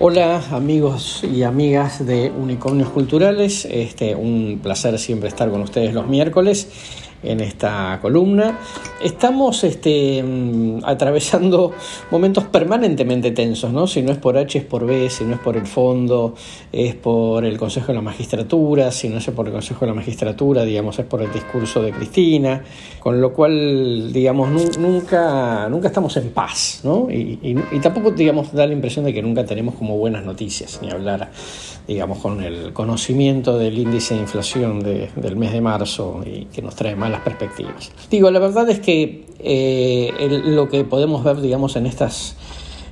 Hola amigos y amigas de Unicornios Culturales, este, un placer siempre estar con ustedes los miércoles en esta columna. Estamos este, mm, atravesando momentos permanentemente tensos, ¿no? Si no es por H es por B, si no es por el fondo, es por el Consejo de la Magistratura, si no es por el Consejo de la Magistratura, digamos, es por el discurso de Cristina, con lo cual, digamos, nunca, nunca estamos en paz, ¿no? Y, tampoco, digamos, da la impresión de que nunca tenemos como buenas noticias, ni hablar, digamos, con el conocimiento del índice de inflación del mes de marzo y que nos trae más las perspectivas. Digo, la verdad es que eh, lo que podemos ver, digamos, en estas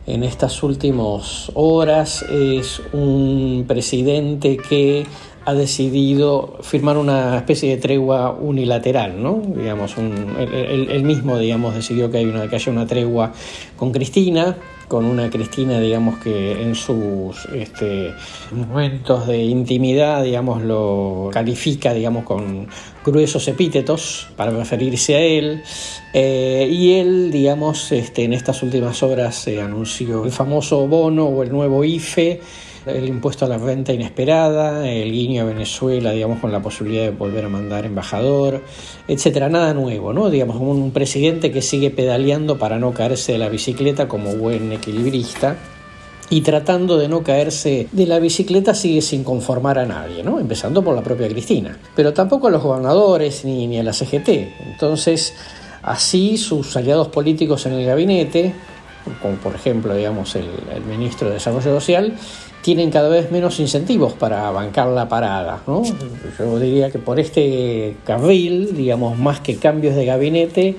en estas últimas horas es un presidente que ha decidido firmar una especie de tregua unilateral, ¿no? Digamos, un, él, mismo, digamos, decidió que, hay una, que haya una tregua con Cristina, con una Cristina, digamos, que en sus este, momentos de intimidad, digamos, lo califica, digamos, con gruesos epítetos para referirse a él. Eh, y él, digamos, este, en estas últimas horas se anunció el famoso bono o el nuevo IFE el impuesto a la renta inesperada, el guiño a Venezuela, digamos, con la posibilidad de volver a mandar embajador, etcétera. Nada nuevo, ¿no? Digamos, un presidente que sigue pedaleando para no caerse de la bicicleta como buen equilibrista y tratando de no caerse de la bicicleta sigue sin conformar a nadie, ¿no? empezando por la propia Cristina, pero tampoco a los gobernadores ni, ni a la CGT. Entonces, así sus aliados políticos en el gabinete, como por ejemplo digamos, el, el ministro de Desarrollo Social, tienen cada vez menos incentivos para bancar la parada. ¿no? Yo diría que por este carril, digamos, más que cambios de gabinete,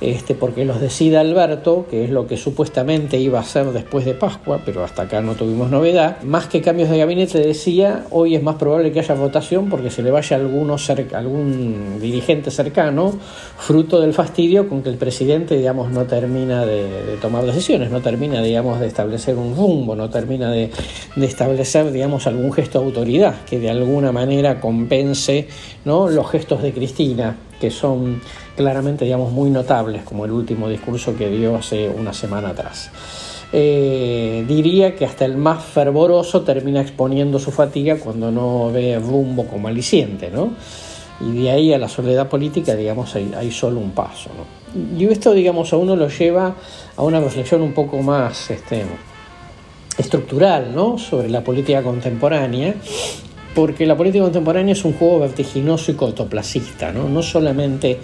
este, porque los decida Alberto, que es lo que supuestamente iba a hacer después de Pascua, pero hasta acá no tuvimos novedad. Más que cambios de gabinete, decía, hoy es más probable que haya votación porque se le vaya alguno cerca, algún dirigente cercano, fruto del fastidio con que el presidente, digamos, no termina de, tomar decisiones, no termina, digamos, de establecer un rumbo, no termina de, de, establecer, digamos, algún gesto de autoridad que de alguna manera compense ¿no? los gestos de Cristina, que son claramente, digamos, muy notables, como el último discurso que dio hace una semana atrás. Eh, diría que hasta el más fervoroso termina exponiendo su fatiga cuando no ve rumbo como aliciente, ¿no? Y de ahí a la soledad política, digamos, hay, solo un paso, ¿no? Y esto, digamos, a uno lo lleva a una reflexión un poco más este, estructural, ¿no? Sobre la política contemporánea porque la política contemporánea es un juego vertiginoso y cortoplacista, ¿no? no solamente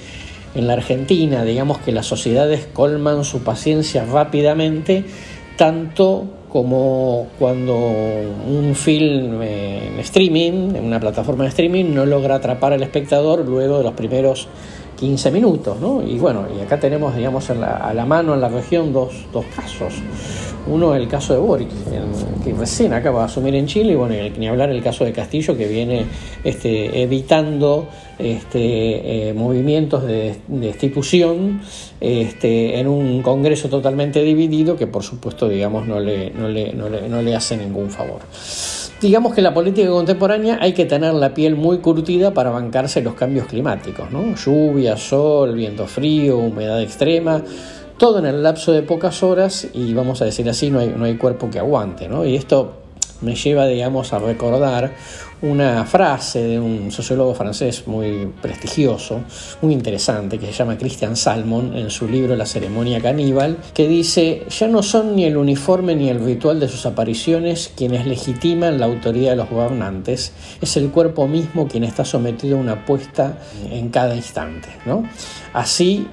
en la Argentina, digamos que las sociedades colman su paciencia rápidamente, tanto como cuando un film en streaming, en una plataforma de streaming, no logra atrapar al espectador luego de los primeros 15 minutos. ¿no? Y bueno, y acá tenemos digamos, a la mano en la región dos, dos casos. Uno el caso de Boric, que recién acaba de asumir en Chile, y bueno, ni hablar el caso de Castillo, que viene este, evitando este, eh, movimientos de, destitución este, en un Congreso totalmente dividido, que por supuesto, digamos, no le, no le, no le, no le hace ningún favor. Digamos que en la política contemporánea hay que tener la piel muy curtida para bancarse los cambios climáticos, ¿no? Lluvia, sol, viento frío, humedad extrema todo en el lapso de pocas horas y vamos a decir así, no hay, no hay cuerpo que aguante, ¿no? Y esto me lleva, digamos, a recordar una frase de un sociólogo francés muy prestigioso, muy interesante, que se llama Christian Salmon en su libro La ceremonia caníbal, que dice, ya no son ni el uniforme ni el ritual de sus apariciones quienes legitiman la autoridad de los gobernantes, es el cuerpo mismo quien está sometido a una apuesta en cada instante. ¿no? Así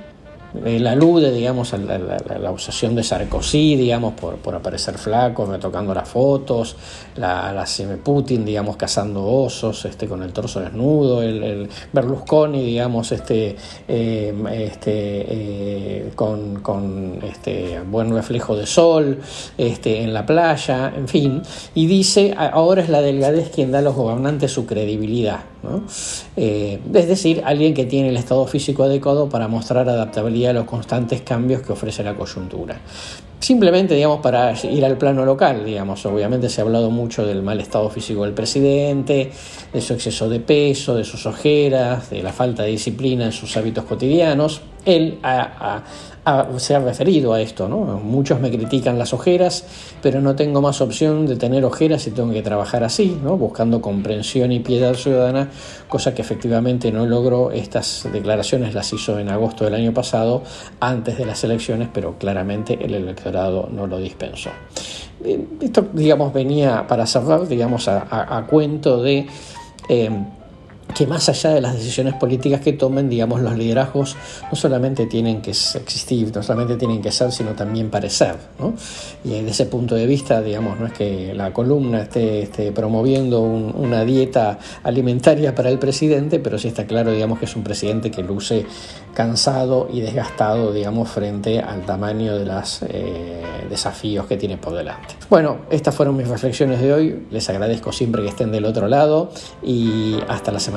él alude, digamos, a la, la, obsesión de Sarkozy, digamos, por, por, aparecer flaco, retocando las fotos, la, la Putin, digamos, cazando osos, este, con el torso desnudo, el, Berlusconi, digamos, este, eh, este, eh, con, con, este buen reflejo de sol, este, en la playa, en fin, y dice, ahora es la delgadez quien da a los gobernantes su credibilidad, eh, es decir, alguien que tiene el estado físico adecuado para mostrar adaptabilidad los constantes cambios que ofrece la coyuntura. Simplemente, digamos, para ir al plano local, digamos, obviamente se ha hablado mucho del mal estado físico del presidente, de su exceso de peso, de sus ojeras, de la falta de disciplina en sus hábitos cotidianos. Él se ha referido a esto, ¿no? Muchos me critican las ojeras, pero no tengo más opción de tener ojeras y tengo que trabajar así, ¿no? Buscando comprensión y piedad ciudadana, cosa que efectivamente no logró. Estas declaraciones las hizo en agosto del año pasado, antes de las elecciones, pero claramente el electorado no lo dispensó. Eh, esto, digamos, venía para cerrar, digamos, a, cuento de... Eh, que más allá de las decisiones políticas que tomen, digamos, los liderazgos no solamente tienen que existir, no solamente tienen que ser, sino también parecer. ¿no? Y desde ese punto de vista, digamos, no es que la columna esté, promoviendo una dieta alimentaria para el presidente, pero sí está claro, digamos, que es un presidente que luce cansado y desgastado, digamos, frente al tamaño de los eh, desafíos que tiene por delante. Bueno, estas fueron mis reflexiones de hoy. Les agradezco siempre que estén del otro lado y hasta la